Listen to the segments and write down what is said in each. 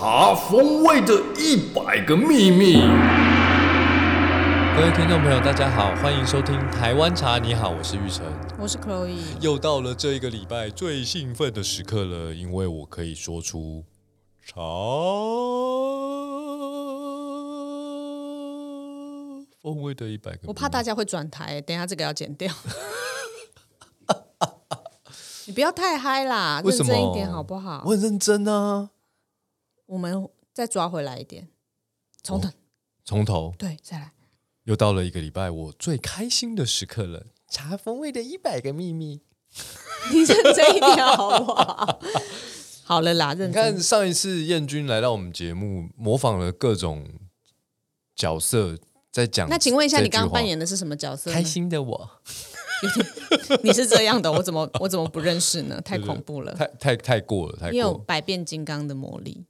茶风味的一百个秘密。各位听众朋友，大家好，欢迎收听台湾茶。你好，我是玉成。我是 Chloe，又到了这一个礼拜最兴奋的时刻了，因为我可以说出茶风味的一百个秘密。我怕大家会转台，等一下这个要剪掉。你不要太嗨啦，为什认真一点好不好我？很认真啊，我们再抓回来一点，从头、从头对再来。又到了一个礼拜我最开心的时刻了，茶风味的一百个秘密。你认真一点好不好？好了啦，认你看。上一次燕君来到我们节目，模仿了各种角色，在讲。那请问一下，你刚刚扮演的是什么角色呢？开心的我，你是这样的，我怎么我怎么不认识呢？太恐怖了！太太太过了，太你有。百变金刚的魔力，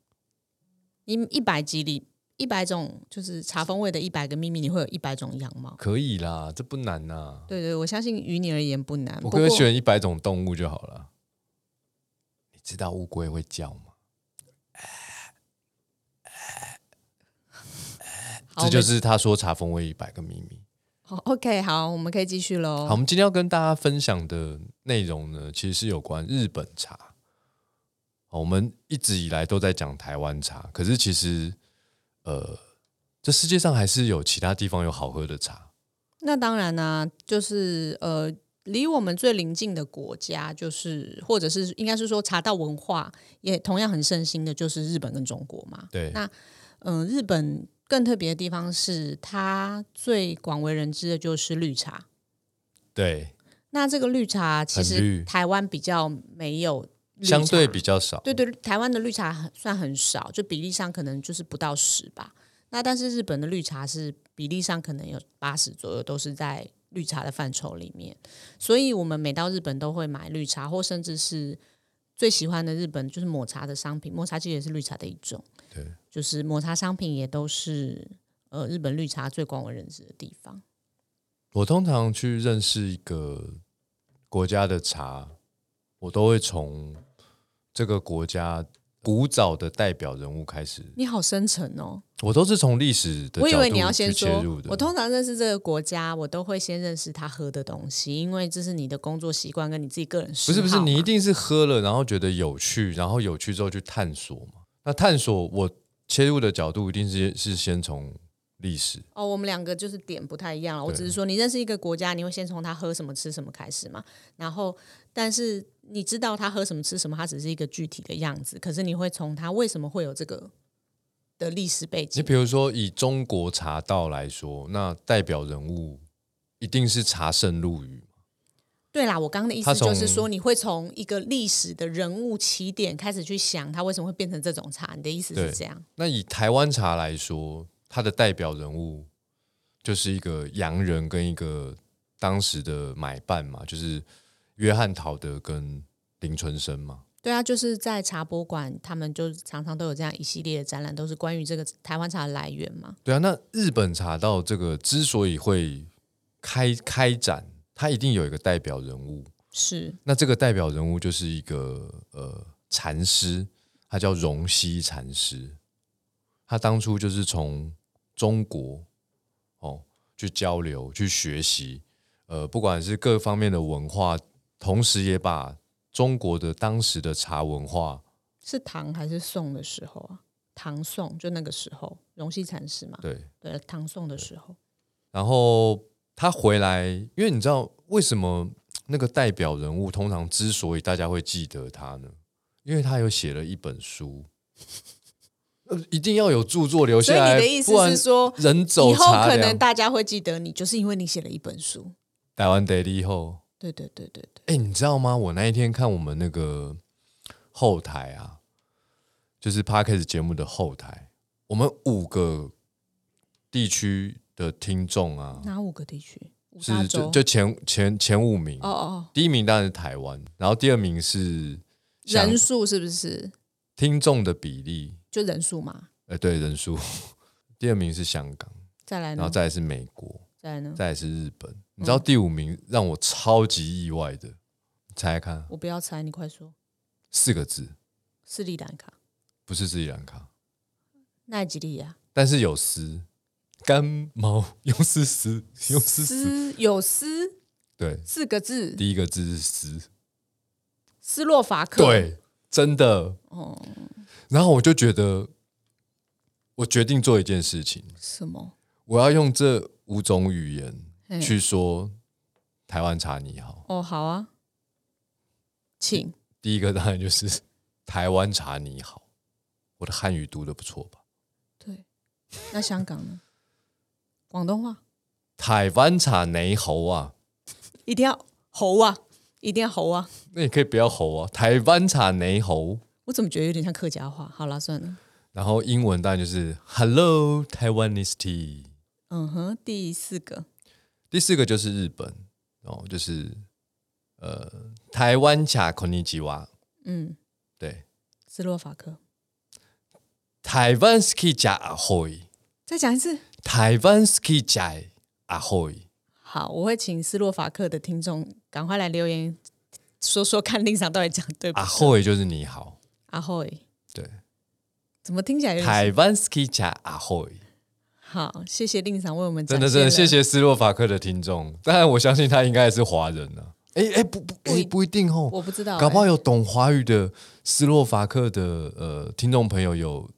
你一百集里一百种就是茶风味的一百个秘密，你会有一百种样貌。可以啦，这不难呐。对对，我相信于你而言不难。我可以选一百种动物就好了。你知道乌龟会叫吗？好这就是他说茶风味一百个秘密。好，OK，好，我们可以继续喽。好，我们今天要跟大家分享的内容呢，其实是有关日本茶。好我们一直以来都在讲台湾茶，可是其实，呃，这世界上还是有其他地方有好喝的茶。那当然呢、就是呃，离我们最邻近的国家，就是或者是应该是说茶道文化也同样很盛行的，就是日本跟中国嘛。对，那嗯、日本更特别的地方是，它最广为人知的就是绿茶。对，那这个绿茶其实台湾比较没有相对比较少。对对，台湾的绿茶很算很少，就比例上可能就是不到十吧。那但是日本的绿茶是比例上可能有八十左右，都是在绿茶的范畴里面。所以我们每到日本都会买绿茶，或甚至是最喜欢的日本就是抹茶的商品，抹茶其实也是绿茶的一种。对，就是抹茶商品也都是呃日本绿茶最广为人知的地方。我通常去认识一个国家的茶，我都会从这个国家古早的代表人物开始。你好深沉哦！我都是从历史的我以为你要先切入，的。我通常认识这个国家，我都会先认识他喝的东西，因为这是你的工作习惯跟你自己个人不是不是，你一定是喝了，然后觉得有趣，然后有趣之后去探索嘛。那探索我切入的角度一定是是先从历史，哦，我们两个就是点不太一样了。我只是说，你认识一个国家，你会先从他喝什么吃什么开始嘛。然后，但是你知道他喝什么吃什么，他只是一个具体的样子。可是你会从他为什么会有这个的历史背景你比如说以中国茶道来说，那代表人物一定是茶圣陆羽。对啦，我刚刚的意思就是说，你会从一个历史的人物起点开始去想，他为什么会变成这种茶。你的意思是这样？那以台湾茶来说，它的代表人物就是一个洋人跟一个当时的买办嘛，就是约翰陶德跟林春生嘛。对啊，就是在茶博馆，他们就常常都有这样一系列的展览，都是关于这个台湾茶的来源嘛。对啊，那日本茶道这个之所以会开开展，它一定有一个代表人物。是那这个代表人物就是一个呃禅师，他叫荣西禅师。他当初就是从中国哦去交流、去学习，呃，不管是各方面的文化，同时也把中国的当时的茶文化，是唐还是宋的时候啊？唐宋就那个时候，荣西禅师嘛。对，对，唐宋的时候，然后他回来，因为你知道为什么那个代表人物通常之所以大家会记得他呢？因为他有写了一本书，呃，一定要有著作留所以下来，你的意思不是说，人走以后可能。大家会记得你，就是因为你写了一本书。台湾 Daily 后，对对对对对，哎，你知道吗？我那一天看我们那个后台啊，就是 Podcast 节目的后台，我们五个地区的听众啊，哪五个地区？是就。就前前前五名哦哦第一名当然是台湾，然后第二名是人数是不是听众的比例，就人数嘛？呃，对人数。第二名是香港，再来呢然后？再来是美国，再来呢？再来是日本。你知道第五名让我超级意外的，你猜猜看，我不要猜，你快说。四个字，斯里兰卡。不是斯里兰卡，奈吉利亚。但是有丝，干毛。用丝丝。用丝丝，斯有斯对，四个字，第一个字是丝，斯洛伐克。，对，真的。哦，然后我就觉得，我决定做一件事情，什么？我要用这五种语言嘿去说台湾茶你好。哦，好啊，请。第一个当然就是台湾茶你好，我的汉语读的不错吧？对，那香港呢？广东话台湾茶你好啊，一定要猴啊，一定要猴啊！那你可以不要吼啊，台湾茶你好。我怎么觉得有点像客家话？好了，算了。然后英文当然就是 Hello Taiwanese tea。嗯哼，第四个第四个就是日本哦，就是呃台湾茶こんにちは，嗯，对，斯洛伐克。台湾 ski 加阿会，再讲一次。台湾 ski 加阿会，好，我会请斯洛伐克的听众赶快来留言，说说看令赏到底讲对不对？阿会就是你好，阿慧，对，怎么听起来有点台湾 ski 加阿会， 好？谢谢令赏为我们真的真的谢谢斯洛伐克的听众，当然我相信他应该也是华人呢、哎哎不不不一哎不一定哦，我不知道、搞不好欸有懂华语的斯洛伐克的呃听众朋友有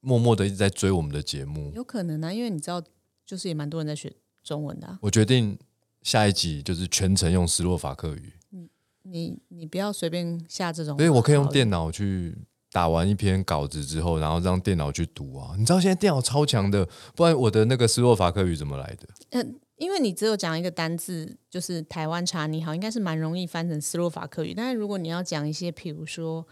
默默的一直在追我们的节目。有可能啊，因为你知道，就是也蛮多人在学中文的、啊。我决定下一集就是全程用斯洛伐克语，你你不要随便下这种，所以我可以用电脑去打完一篇稿子之后，然后让电脑去读啊。你知道现在电脑超强的，不然我的那个斯洛伐克语怎么来的？嗯，因为你只有讲一个单字，就是台湾茶你好，应该是蛮容易翻成斯洛伐克语。但是如果你要讲一些，比如说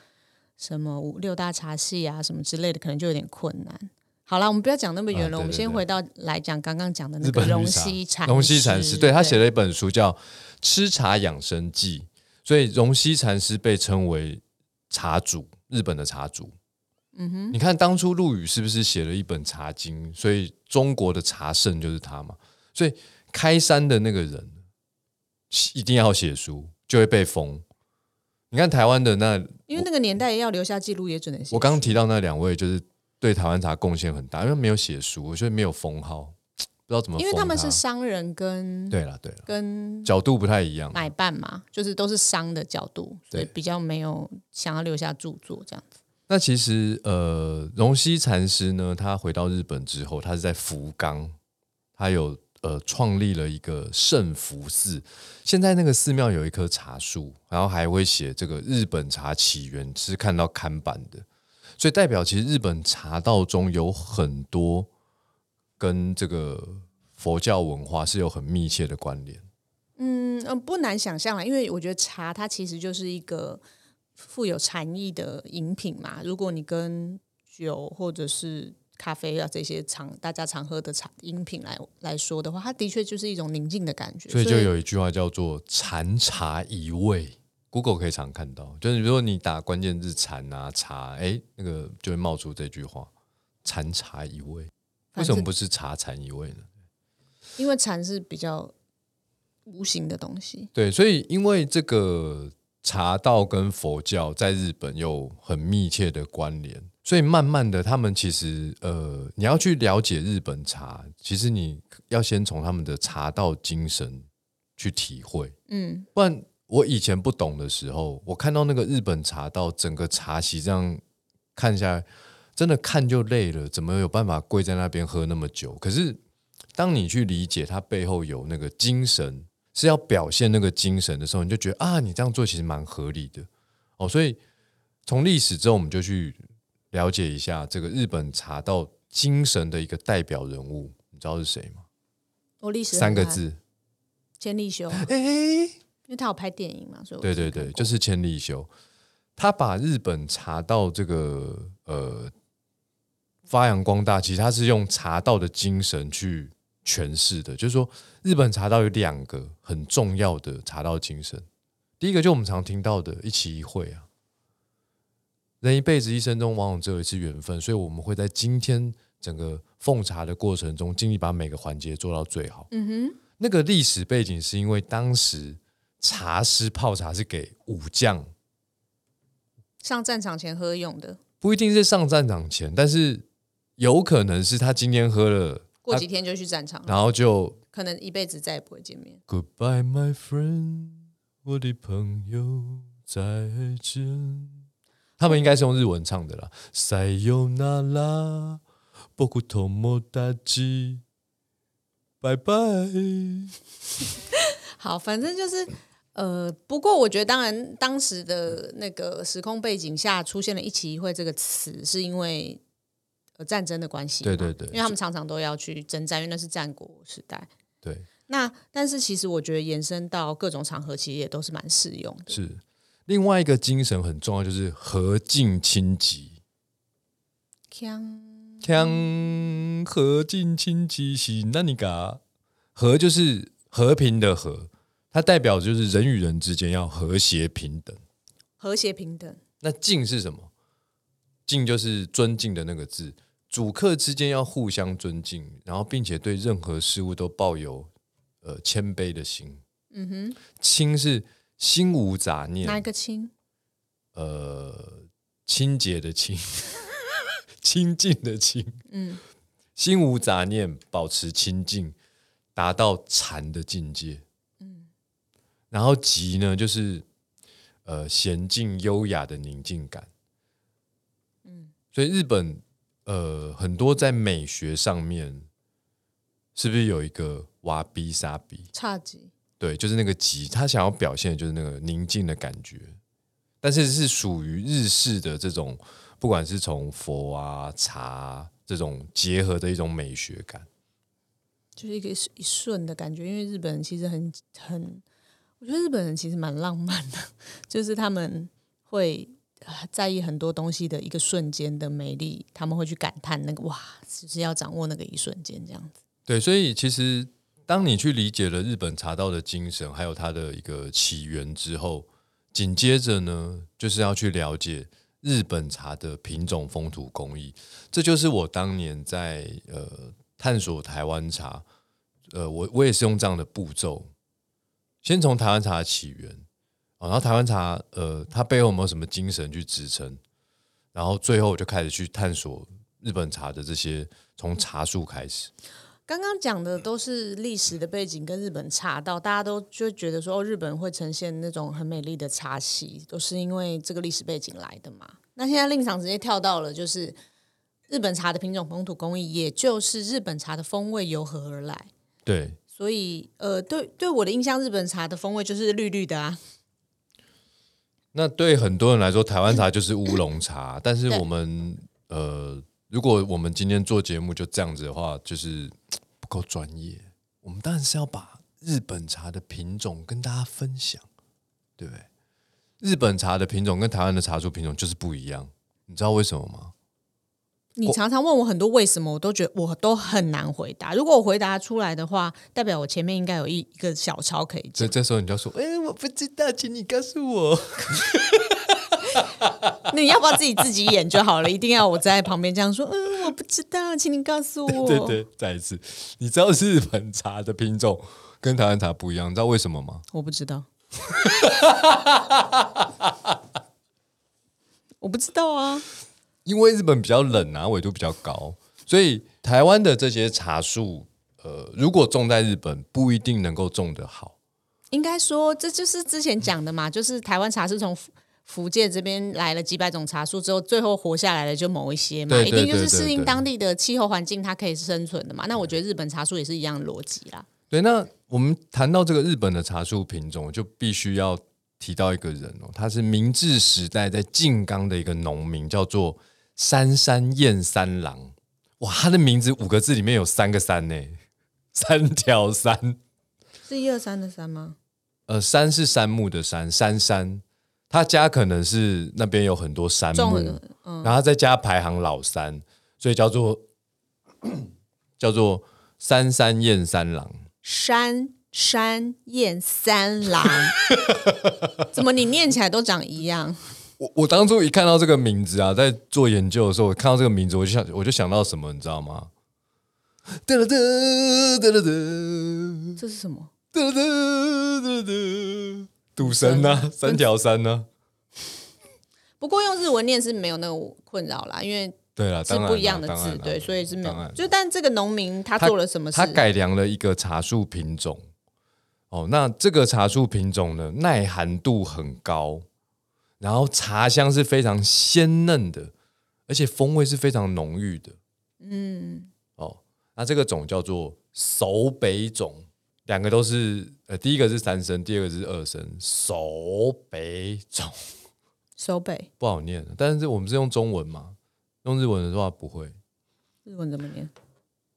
什么五六大茶系啊什么之类的，可能就有点困难。好了，我们不要讲那么远了，啊对对对我们先回到来讲刚刚讲的那个荣本绿茶西禅荣西禅师，对他写了了一本书叫《吃茶养生记》，所以荣西禅师被称为茶主，日本的茶族。嗯哼，你看当初陆羽是不是写了一本《茶经》？所以中国的茶圣就是他嘛。所以开山的那个人一定要写书，就会被封。你看台湾的那，因为那个年代要留下记录，也只能写我刚刚提到那两位，就是对台湾茶贡献很大，因为没有写书，我觉得没有封号，不知道怎么封。因为他们是商人跟对了对了，跟角度不太一样。买办嘛，就是都是商的角度，所以对比较没有想要留下著作这样子。那其实呃，荣西禅师呢，他回到日本之后，他是在福冈，他有呃创立了一个圣福寺。现在那个寺庙有一棵茶树，然后还会写这个日本茶起源，是看到看板的，所以代表其实日本茶道中有很多跟这个佛教文化是有很密切的关联。嗯嗯，不难想象啦，因为我觉得茶它其实就是一个富有禅意的饮品嘛。如果你跟酒或者是咖啡啊这些常大家常喝的茶饮品来来说的话，它的确就是一种宁静的感觉。所以就有一句话叫做“禅茶一味 ”，Google 可以常看到。就是如果你打关键字“禅”啊、茶，哎，那个就会冒出这句话“禅茶一味”。为什么不是茶禅一味呢？因为禅是比较无形的东西。对，所以因为这个茶道跟佛教在日本有很密切的关联，所以慢慢的，他们其实呃，你要去了解日本茶，其实你要先从他们的茶道精神去体会。嗯，不然我以前不懂的时候，我看到那个日本茶道整个茶席这样看下来，真的看就累了，怎么有办法跪在那边喝那么久？可是当你去理解它背后有那个精神，是要表现那个精神的时候，你就觉得啊，你这样做其实蛮合理的哦。所以从历史之后，我们就去了解一下这个日本茶道精神的一个代表人物，你知道是谁吗？我历史，三个字，千利休，哎、因为他有拍电影嘛，所以对对对，就是千利休，他把日本茶道这个呃发扬光大，其实它是用茶道的精神去诠释的。就是说，日本茶道有两个很重要的茶道精神，第一个就我们常听到的一期一会啊，人一辈子一生中往往只有一次缘分，所以我们会在今天整个奉茶的过程中，尽力把每个环节做到最好。嗯哼，那个历史背景是因为当时茶师泡茶是给武将，上战场前喝用的，不一定是上战场前，但是有可能是他今天喝了，过几天就去战场了，然后就可能一辈子再也不会见面。Goodbye, my friend，我的朋友，再见。他们应该是用日文唱的啦。Sayonara，僕友達，拜拜。好，反正就是呃，不过我觉得，当然当时的那个时空背景下出现了“一起一会”这个词，是因为呃战争的关系嘛。对对对因为他们常常都要去征战，因为那是战国时代。对，那但是其实我觉得延伸到各种场合，其实也都是蛮适用的。是另外一个精神很重要，就是和敬亲吉。锵锵，和敬亲吉是那你个和就是和平的和，它代表就是人与人之间要和谐平等。和谐平等，那敬是什么？敬就是尊敬的那个字，主客之间要互相尊敬，然后并且对任何事物都抱有呃谦卑的心。嗯哼，清是心无杂念，哪一个清？呃，清洁的清，清净的清，嗯，心无杂念，保持清净，达到禅的境界。嗯，然后极呢，就是呃娴静优雅的宁静感。嗯，所以日本呃很多在美学上面，是不是有一个瓦比萨比？差几？对，就是那个级，他想要表现的就是那个宁静的感觉，但是是属于日式的这种，不管是从佛啊、茶啊这种结合的一种美学感。就是一个一瞬的感觉，因为日本人其实很很，我觉得日本人其实蛮浪漫的，就是他们会呃在意很多东西的一个瞬间的美丽，他们会去感叹那个哇，就是要掌握那个一瞬间这样子。对，所以其实当你去理解了日本茶道的精神，还有它的一个起源之后，紧接着呢，就是要去了解日本茶的品种、风土、工艺。这就是我当年在呃探索台湾茶，呃，我我也是用这样的步骤，先从台湾茶起源，然后台湾茶呃它背后有没有什么精神去支撑，然后最后我就开始去探索日本茶的这些从茶树开始。刚刚讲的都是历史的背景跟日本茶道，大家都就觉得说哦，日本会呈现那种很美丽的茶席，都是因为这个历史背景来的嘛。那现在令场直接跳到了就是日本茶的品种、风土、工艺，也就是日本茶的风味由何而来。对，所以呃，对对我的印象，日本茶的风味就是绿绿的啊。那对很多人来说，台湾茶 就是乌龙茶，但是我们呃，如果我们今天做节目就这样子的话，就是不够专业。我们当然是要把日本茶的品种跟大家分享，对不对？日本茶的品种跟台湾的茶树品种就是不一样，你知道为什么吗？你常常问我很多为什么，我都觉得我都很难回答。如果我回答出来的话，代表我前面应该有一一个小抄可以讲。所以这时候你就要说：“哎、我不知道，请你告诉我。那 你要不要自己自己演就好了？一定要我在旁边这样说？嗯，我不知道，请你告诉我。对对，再一次，你知道日本茶的品种跟台湾茶不一样，你知道为什么吗？我不知道。我不知道啊，因为日本比较冷啊，纬度比较高，所以台湾的这些茶树，呃，如果种在日本，不一定能够种得好。应该说这就是之前讲的嘛，就是台湾茶是从福福建这边来了几百种茶树之后，最后活下来的就某一些嘛，一定就是适应当地的气候环境，它可以生存的嘛。那我觉得日本茶树也是一样的逻辑啦。对，那我们谈到这个日本的茶树品种，就必须要提到一个人哦，他是明治时代在静冈的一个农民，叫做山山燕三郎。哇，他的名字五个字里面有三个山呢，三条山。是一二三的三吗？呃，山是杉木的山，山山。他家可能是那边有很多杉木，然后再加排行老三，所以叫做 叫做三山燕三郎。山山燕三郎，怎么你念起来都长一样？我我当初一看到这个名字啊，在做研究的时候，我看到这个名字，我就想我就想到什么，你知道吗？哒哒哒哒啦哒这是什么？哒啦哒哒啦哒，赌神呢？三条山呢？不过用日文念是没有那个困扰啦，因为对了，是不一样的字对，所以是没有。就但这个农民他做了什么事？他改良了一个茶树品种。哦，那这个茶树品种呢，耐寒度很高，然后茶香是非常鲜嫩的，而且风味是非常浓郁的。嗯，哦，那这个种叫做熟北种，两个都是呃，第一个是三声，第二个是二声，熟北种手北不好念，但是我们是用中文嘛，用日文的话不会，日文怎么念？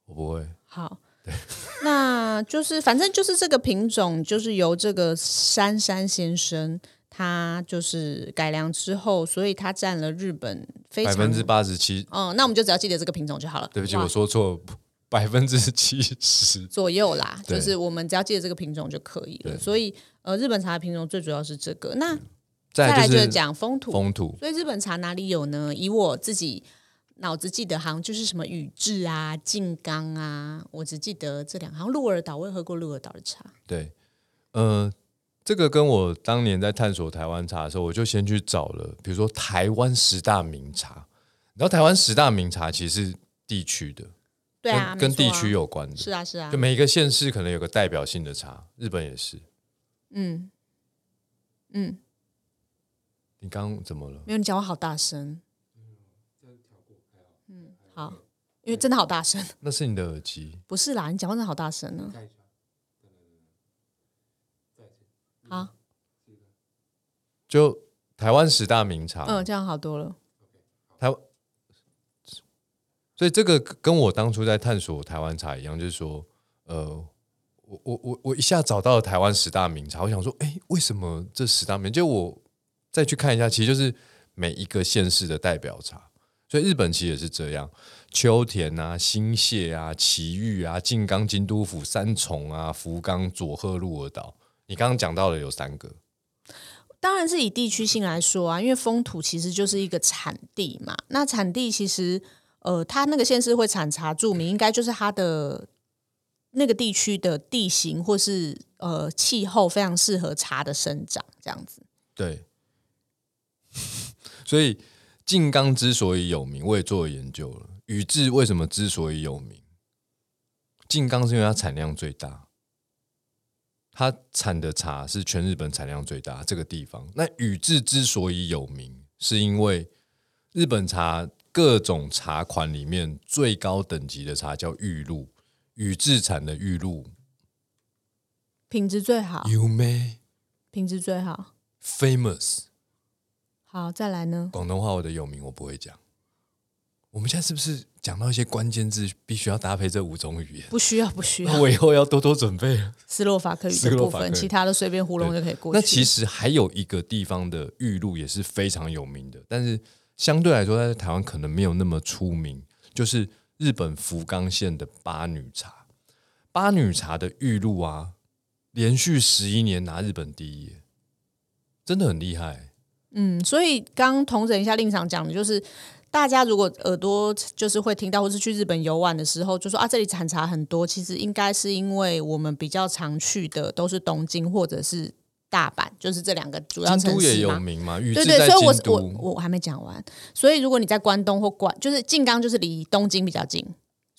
我不会。好，那就是反正就是这个品种，就是由这个珊珊先生他就是改良之后，所以它占了日本非常百分之八十七，嗯，那我们就只要记得这个品种就好了。对不起，哇我说错，百分之七十。左右啦，对就是我们只要记得这个品种就可以了。所以呃，日本茶的品种最主要是这个。那再来就是讲风土，风土，所以日本茶哪里有呢？以我自己脑子记得，好像就是什么宇治啊、静冈啊，我只记得这两个。好像鹿儿岛，我也喝过鹿儿岛的茶。对，呃，这个跟我当年在探索台湾茶的时候，我就先去找了，比如说台湾十大名茶。然后台湾十大名茶其实是地区的，对啊，跟地区有关的。是啊是啊就，每一个县市可能有个代表性的茶，日本也是。嗯嗯，你刚刚怎么了？没有你讲话好大声。嗯，好，因为真的好大声，那是你的耳机。不是啦，你讲话真的好大声呢。好，就台湾十大名茶，嗯，这样好多了。台湾，所以这个跟我当初在探索台湾茶一样，就是说，呃，我我我我一下找到了台湾十大名茶，我想说，哎，为什么这十大名？就我再去看一下，其实就是每一个县市的代表茶。所以日本其实也是这样，秋田啊、新泻啊、埼玉啊、静冈、京都府、三重啊、福冈、佐贺、鹿儿岛，你刚刚讲到的有三个，当然是以地区性来说啊，因为风土其实就是一个产地嘛。那产地其实，呃，它那个县市会产茶著名，应该就是它的那个地区的地形或是呃气候非常适合茶的生长，这样子。对，所以静冈之所以有名，我也做了研究了。宇治为什么之所以有名？静冈是因为它产量最大，它产的茶是全日本产量最大这个地方。那宇治之所以有名，是因为日本茶各种茶款里面最高等级的茶叫玉露，宇治产的玉露品质最好，有没品质最好。famous？好，再来呢？广东话我的有名我不会讲。我们现在是不是讲到一些关键字，必须要搭配这五种语言？不需要，不需要那。我以后要多多准备了。斯洛伐克语斯的部分，其他的随便糊弄就可以过去。那其实还有一个地方的玉露也是非常有名的，但是相对来说，在台湾可能没有那么出名，就是日本福冈县的八女茶。八女茶的玉露啊，连续十一年拿日本第一，真的很厉害。嗯，所以刚同整一下令长讲的，就是大家如果耳朵就是会听到，或是去日本游玩的时候，就说啊这里产茶很多，其实应该是因为我们比较常去的都是东京或者是大阪，就是这两个主要京都也城市嘛。有名嘛，对对，所以我京都。我我还没讲完，所以如果你在关东或关，就是静冈就是离东京比较近，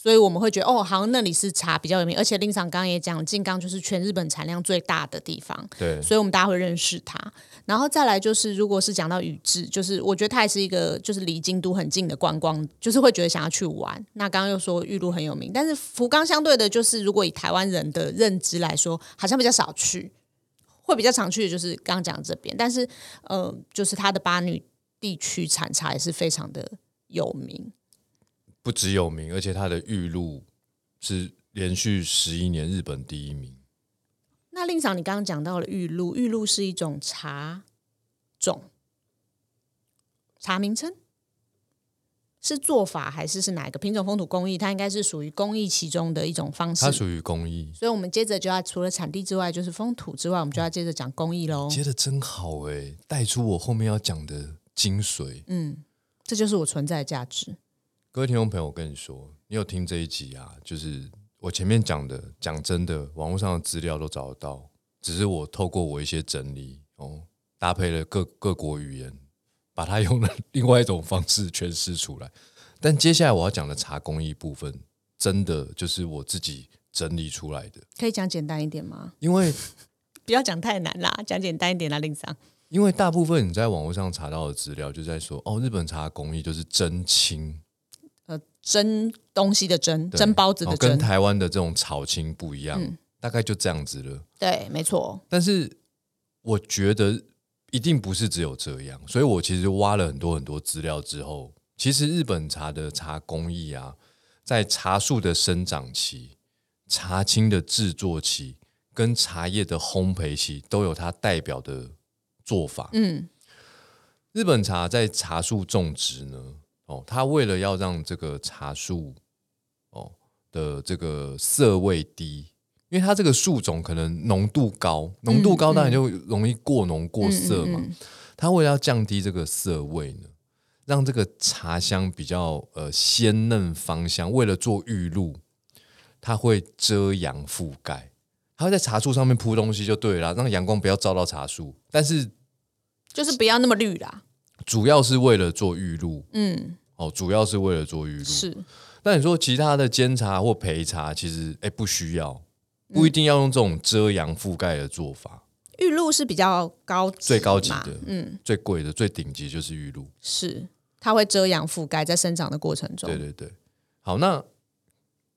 所以我们会觉得哦，好像那里是茶比较有名，而且令长刚刚也讲，静冈就是全日本产量最大的地方，对，所以我们大家会认识它。然后再来就是，如果是讲到宇治，就是我觉得它也是一个就是离京都很近的观光，就是会觉得想要去玩。那刚刚又说玉露很有名，但是福冈相对的，就是如果以台湾人的认知来说，好像比较少去，会比较常去的就是刚刚讲这边。但是呃，就是它的八女地区产茶也是非常的有名。不只有名，而且它的玉露是连续十一年日本第一名。那令长，你刚刚讲到了玉露，玉露是一种茶种，茶名称是做法还是是哪一个品种风土工艺？它应该是属于工艺其中的一种方式它。属于工艺，所以，我们接着就要除了产地之外，就是风土之外，我们就要接着讲工艺喽。接的真好哎，带出我后面要讲的精髓。嗯，这就是我存在的价值。各位听众朋友，我跟你说，你有听这一集啊？就是我前面讲的，讲真的，网络上的资料都找得到，只是我透过我一些整理哦，搭配了各各国语言，把它用了另外一种方式诠释出来。但接下来我要讲的茶工艺部分，真的就是我自己整理出来的，可以讲简单一点吗？因为 不要讲太难啦，讲简单一点啦，令桑。因为大部分你在网络上查到的资料，就在说哦，日本茶工艺就是真青，呃，蒸东西的蒸，对蒸包子的蒸跟蒸，台湾的这种炒青不一样，大概就这样子了。对，没错。但是我觉得一定不是只有这样，所以我其实挖了很多很多资料之后，其实日本茶的茶工艺啊，在茶树的生长期、茶青的制作期跟茶叶的烘焙期都有它代表的做法。嗯，日本茶在茶树种植呢，哦，它为了要让这个茶树哦的这个色味低，因为它这个树种可能浓度高，浓度高当然就容易过浓过色嘛。它为了要降低这个色味呢，让这个茶香比较呃鲜嫩芳香，为了做玉露，它会遮阳覆盖，它会在茶树上面铺东西就对了啦，让阳光不要照到茶树，但是就是不要那么绿啦。主要是为了做玉露。嗯，哦，主要是为了做玉露。是，那你说其他的煎茶或焙茶，其实哎不需要，不一定要用这种遮阳覆盖的做法。玉露是比较高级最高级的嗯，最贵的、最顶级就是玉露。是，它会遮阳覆盖在生长的过程中。对对对。好，那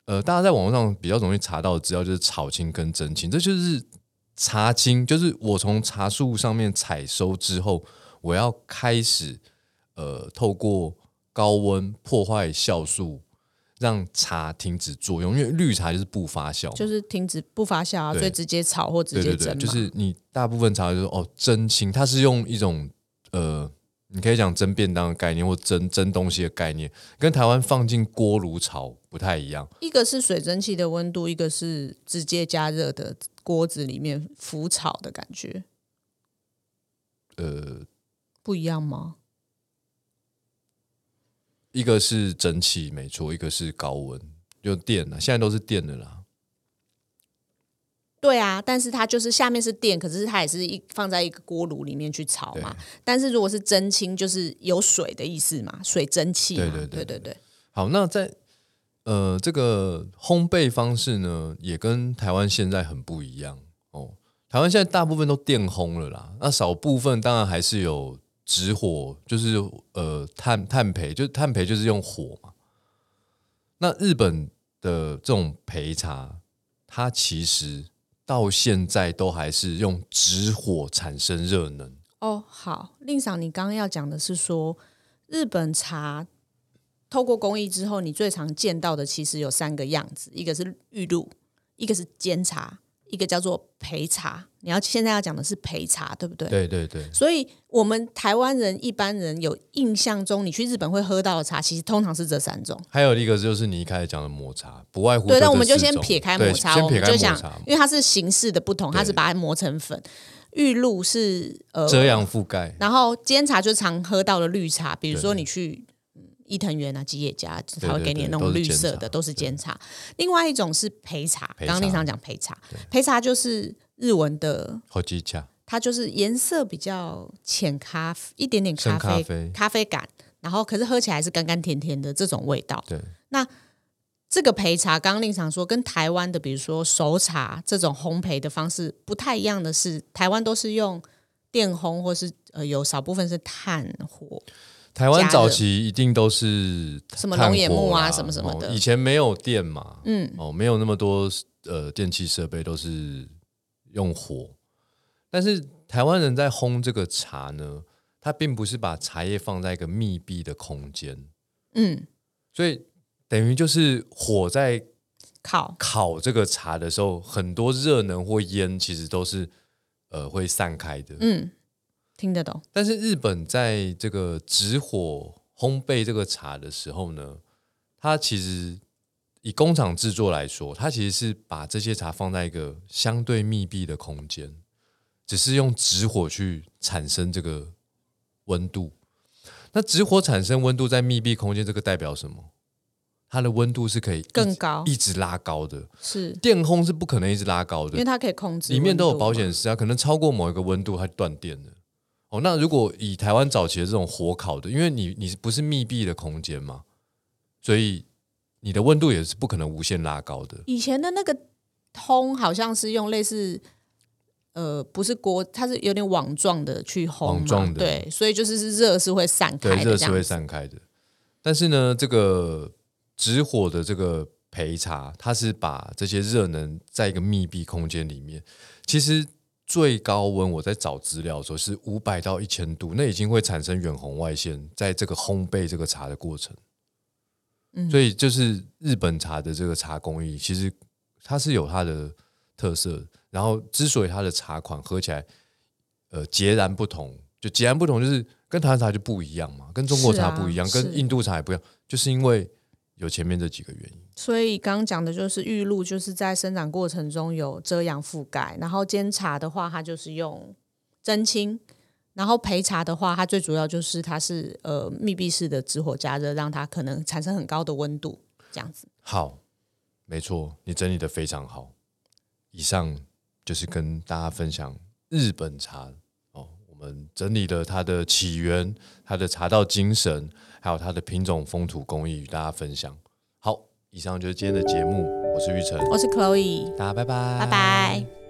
呃，大家在网络上比较容易查到的资料就是炒青跟蒸青，这就是茶青，就是我从茶树上面采收之后，我要开始呃透过高温破坏酵素，让茶停止作用，因为绿茶就是不发酵，就是停止不发酵啊，对所以直接炒或直对对对，接蒸。就是你大部分茶就是哦蒸青，它是用一种呃，你可以讲蒸便当的概念或蒸蒸东西的概念，跟台湾放进锅炉炒不太一样。一个是水蒸气的温度，一个是直接加热的锅子里面浮炒的感觉，呃，不一样吗？一个是蒸汽没错，一个是高温，就电了，现在都是电的啦。对啊，但是它就是下面是电，可是它也是一放在一个锅炉里面去炒嘛。但是如果是蒸青，就是有水的意思嘛，水蒸气嘛。对对对对对对好，那在呃这个烘焙方式呢，也跟台湾现在很不一样哦。台湾现在大部分都电烘了啦，那少部分当然还是有直火，就是呃炭炭焙，就是炭焙就是用火嘛。那日本的这种焙茶，它其实到现在都还是用直火产生热能。哦，好，令赏，你刚刚要讲的是说，日本茶透过工艺之后，你最常见到的其实有三个样子，一个是玉露，一个是煎茶，一个叫做焙茶。你要现在要讲的是焙茶，对不对？对对对，所以，我们台湾人一般人有印象中，你去日本会喝到的茶，其实通常是这三种。还有一个就是你一开始讲的抹茶，不外乎对，那我们就先撇开抹茶，就想因为它是形式的不同，它是把它磨成粉。玉露是呃遮阳覆盖，然后煎茶就常喝到的绿茶，比如说你去嗯伊藤园啊、吉野家，对它会给你对那种绿色的，都是煎茶。另外一种是焙茶，刚刚令常讲焙茶，焙茶就是日文的，好机恰，它就是颜色比较浅咖啡，一点点咖啡啡咖啡感，然后可是喝起来是甘甘甜甜的这种味道。对这个焙茶，刚刚令常说，跟台湾的比如说熟茶这种烘焙的方式不太一样的是，台湾都是用电烘，或是呃有少部分是炭火。台湾早期一定都是什么炭龙眼木啊什么什么的。哦以前没有电嘛，嗯，哦，没有那么多呃电器设备，都是用火。但是台湾人在烘这个茶呢，它并不是把茶叶放在一个密闭的空间，嗯，所以等于就是火在烤。烤这个茶的时候，很多热能或烟其实都是呃会散开的。嗯，听得懂。但是日本在这个直火烘焙这个茶的时候呢，它其实以工厂制作来说，它其实是把这些茶放在一个相对密闭的空间，只是用直火去产生这个温度。那直火产生温度在密闭空间，这个代表什么？它的温度是可以更高一直拉高的。是电烘是不可能一直拉高的因为，它可以控制，里面都有保险。丝啊，可能超过某一个温度它就断电了。哦，那如果以台湾早期的这种火烤的，因为你你不是密闭的空间嘛，所以你的温度也是不可能无限拉高的。以前的那个通好像是用类似。呃，不是锅，它是有点网状的去烘网状的对，所以就是是热是会散，开的，热是会。散开的。但是呢，这个直火的这个焙茶，它是把这些热能在一个密闭空间里面，其实最高温我在找资料的时候是五百到一千度，那已经会产生远红外线，在这个烘焙这个茶的过程。嗯所以就是日本茶的这个茶工艺，其实它是有它的特色。然后之所以它的茶款喝起来，呃，截然不同，就截然不同，就是跟台湾茶就不一样嘛，跟中国茶不一样，啊跟印度茶也不一样，就是因为有前面这几个原因。所以刚刚讲的就是玉露，就是在生长过程中有遮阳覆盖，然后煎茶的话，它就是用蒸青，然后焙茶的话，它最主要就是它是呃密闭式的直火加热，让它可能产生很高的温度，这样子。好，没错，你整理的非常好。以上就是跟大家分享日本茶哦，我们整理了它的起源、它的茶道精神，还有它的品种、风土工艺，与大家分享。好，以上就是今天的节目，我是玉成，我是 Chloe，大家拜拜，拜拜。